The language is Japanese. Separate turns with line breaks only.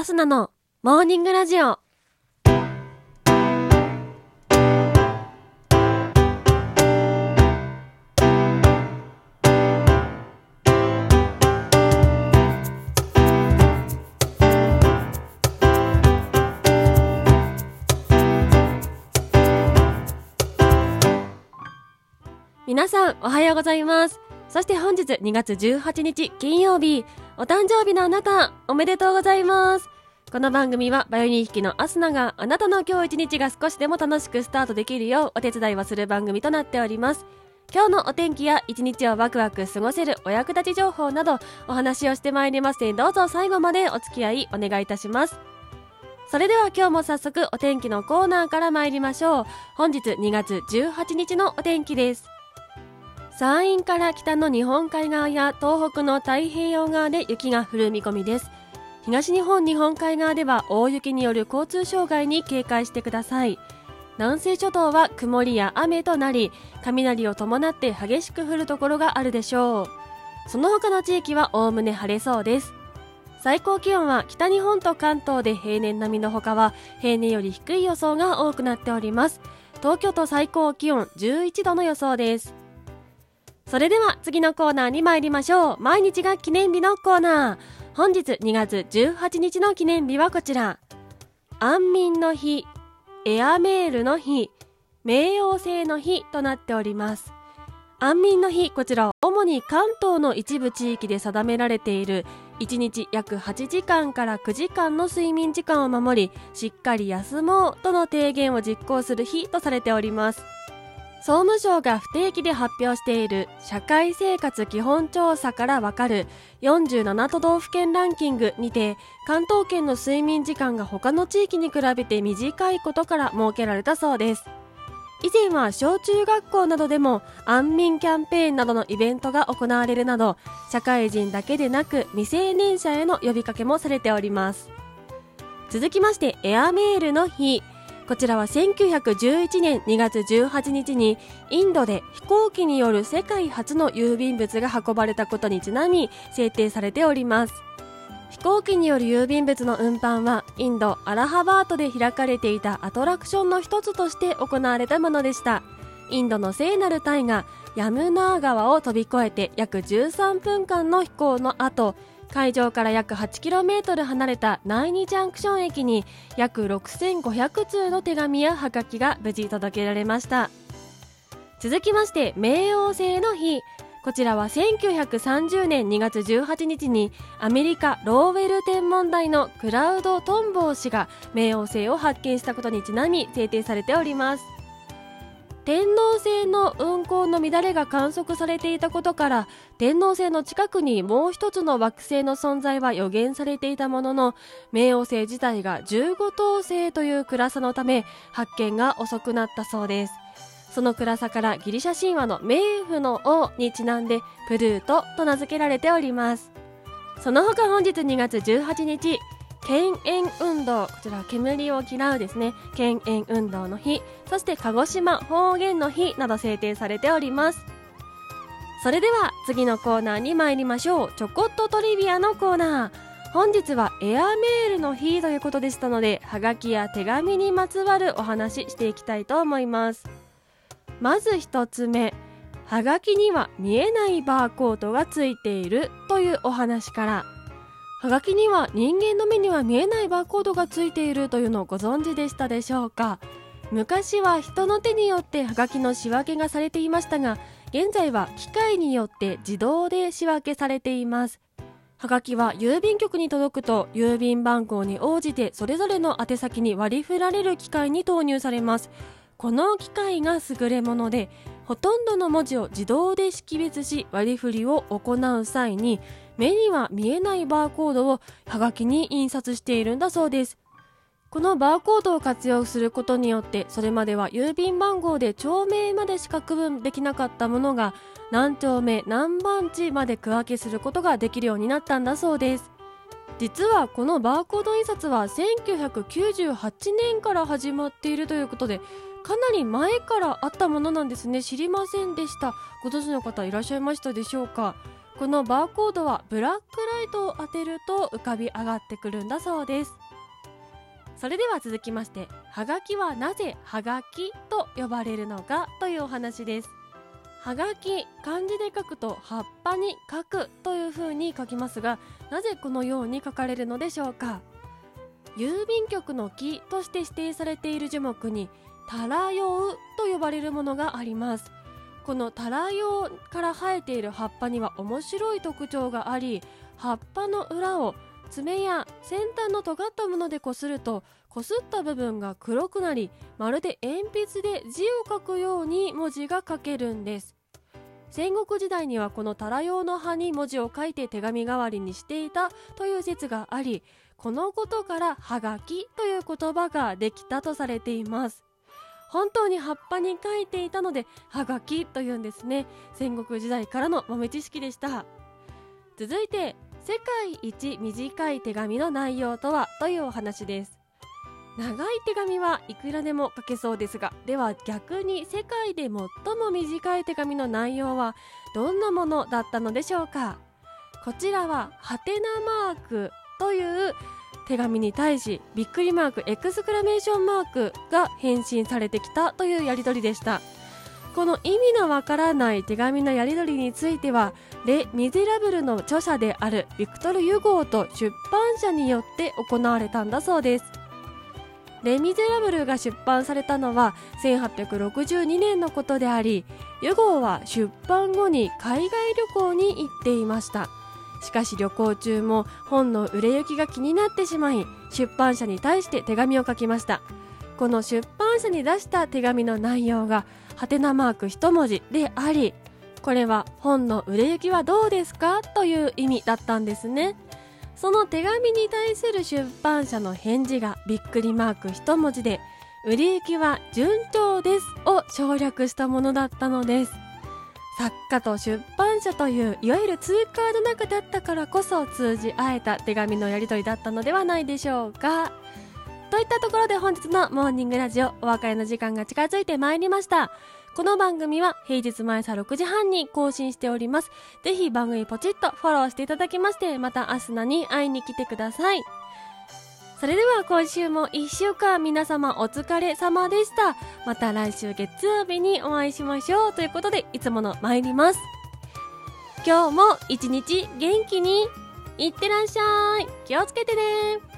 アスナのモーニングラジオ。皆さんおはようございます。そして本日2月18日金曜日、お誕生日のあなた、おめでとうございます。この番組はバイオリン弾きのアスナがあなたの今日一日が少しでも楽しくスタートできるようお手伝いをする番組となっております。今日のお天気や一日をワクワク過ごせるお役立ち情報などお話をしてまいりますのでどうぞ最後までお付き合いお願いいたします。それでは今日も早速お天気のコーナーから参りましょう。本日2月18日のお天気です。山陰から北の日本海側や東北の太平洋側で雪が降る見込みです。東日本日本海側では大雪による交通障害に警戒してください。南西諸島は曇りや雨となり、雷を伴って激しく降るところがあるでしょう。その他の地域はおおむね晴れそうです。最高気温は北日本と関東で平年並みのほかは平年より低い予想が多くなっております。東京都最高気温11度の予想です。それでは次のコーナーに参りましょう。毎日が記念日のコーナー。本日2月18日の記念日はこちら。安眠の日、エアメールの日、冥王星の日となっております。安眠の日、こちらは主に関東の一部地域で定められている1日約8時間から9時間の睡眠時間を守り、しっかり休もうとの提言を実行する日とされております。総務省が不定期で発表している社会生活基本調査からわかる47都道府県ランキングにて関東圏の睡眠時間が他の地域に比べて短いことから設けられたそうです。以前は小中学校などでも安眠キャンペーンなどのイベントが行われるなど社会人だけでなく未成年者への呼びかけもされております。続きましてエアメールの日。こちらは1911年2月18日にインドで飛行機による世界初の郵便物が運ばれたことにちなみ制定されております。飛行機による郵便物の運搬はインド・アラハバートで開かれていたアトラクションの一つとして行われたものでした。インドの聖なる隊がヤムナー川を飛び越えて約13分間の飛行の後、会場から約 8km 離れたナイニジャンクション駅に約6500通の手紙やハガキが無事届けられました。続きまして冥王星の日。こちらは1930年2月18日にアメリカローウェル天文台のクラウド・トンボー氏が冥王星を発見したことにちなみ制定されております。天王星の運行の乱れが観測されていたことから天王星の近くにもう一つの惑星の存在は予言されていたものの冥王星自体が15等星という暗さのため発見が遅くなったそうです。その暗さからギリシャ神話の冥府の王にちなんでプルートと名付けられております。その他本日2月18日犬猿運動こちら煙を嫌うですね。犬猿運動の日そして鹿児島方言の日など制定されております。それでは次のコーナーに参りましょう。ちょこっとトリビアのコーナー。本日はエアメールの日ということでしたのではがきや手紙にまつわるお話していきたいと思います。まず一つ目はがきには見えないバーコードがついているというお話から。はがきには人間の目には見えないバーコードがついているというのをご存知でしたでしょうか？昔は人の手によってはがきの仕分けがされていましたが現在は機械によって自動で仕分けされています。はがきは郵便局に届くと郵便番号に応じてそれぞれの宛先に割り振られる機械に投入されます。この機械が優れものでほとんどの文字を自動で識別し割り振りを行う際に目には見えないバーコードをはがきに印刷しているんだそうです。このバーコードを活用することによってそれまでは郵便番号で町名までしか区分できなかったものが何丁目何番地まで区分けすることができるようになったんだそうです。実はこのバーコード印刷は1998年から始まっているということでかなり前からあったものなんですね。知りませんでした。ご存知の方いらっしゃいましたでしょうか？このバーコードはブラックライトを当てると浮かび上がってくるんだそうです。それでは続きましてはがきはなぜはがきと呼ばれるのかというお話です。はがき漢字で書くと葉っぱに書くという風に書きますがなぜこのように書かれるのでしょうか？郵便局の木として指定されている樹木にタラヨウと呼ばれるものがあります。このタラヨウから生えている葉っぱには面白い特徴があり葉っぱの裏を爪や先端の尖ったものでこするとこすった部分が黒くなりまるで鉛筆で字を書くように文字が書けるんです。戦国時代にはこのタラ用の葉に文字を書いて手紙代わりにしていたという説がありこのことからはがきという言葉ができたとされています。本当に葉っぱに書いていたのではがきというんですね。戦国時代からの豆知識でした。続いて世界一短い手紙の内容とはというお話です。長い手紙はいくらでも書けそうですがでは逆に世界で最も短い手紙の内容はどんなものだったのでしょうか。こちらはハテナマークという手紙に対しびっくりマークエクスクラメーションマークが返信されてきたというやり取りでした。この意味のわからない手紙のやり取りについてはレ・ミゼラブルの著者であるビクトル・ユゴーと出版社によって行われたんだそうです。レ・ミゼラブルが出版されたのは1862年のことでありユゴーは出版後に海外旅行に行っていました。しかし旅行中も本の売れ行きが気になってしまい出版社に対して手紙を書きました。この出版社に出した手紙の内容がハテナマーク一文字でありこれは本の売れ行きはどうですかという意味だったんですね。その手紙に対する出版社の返事がびっくりマーク一文字で売れ行きは順調ですを省略したものだったのです。作家と出版社といういわゆる通貨の中だったからこそ通じ合えた手紙のやり取りだったのではないでしょうか。といったところで本日のモーニングラジオお別れの時間が近づいてまいりました。この番組は平日毎朝6時半に更新しております。ぜひ番組ポチッとフォローしていただきましてまたアスナに会いに来てください。それでは今週も1週間皆様お疲れ様でした。また来週月曜日にお会いしましょうということでいつもの参ります。今日も一日元気にいってらっしゃい。気をつけてね。